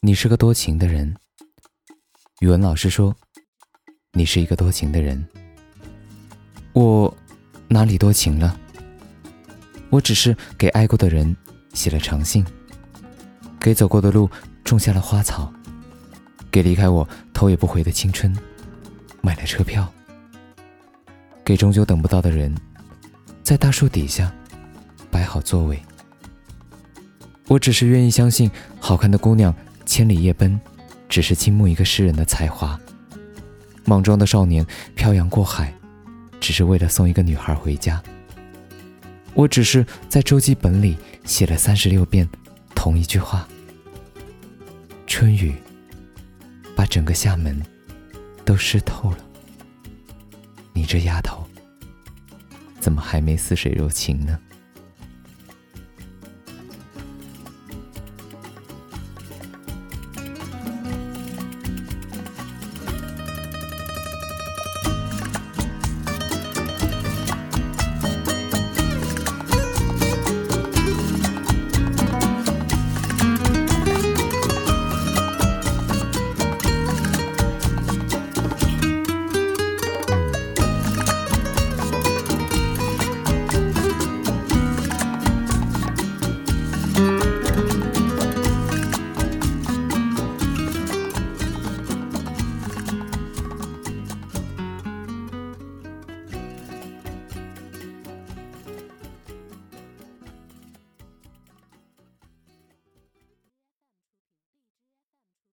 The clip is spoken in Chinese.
你是个多情的人。语文老师说，你是一个多情的人。我哪里多情了？我只是给爱过的人写了长信，给走过的路种下了花草，给离开我头也不回的青春买了车票，给终究等不到的人，在大树底下摆好座位。我只是愿意相信，好看的姑娘千里夜奔，只是倾慕一个诗人的才华；莽撞的少年漂洋过海，只是为了送一个女孩回家。我只是在周记本里写了三十六遍同一句话：春雨把整个厦门都湿透了，你这丫头怎么还没似水柔情呢？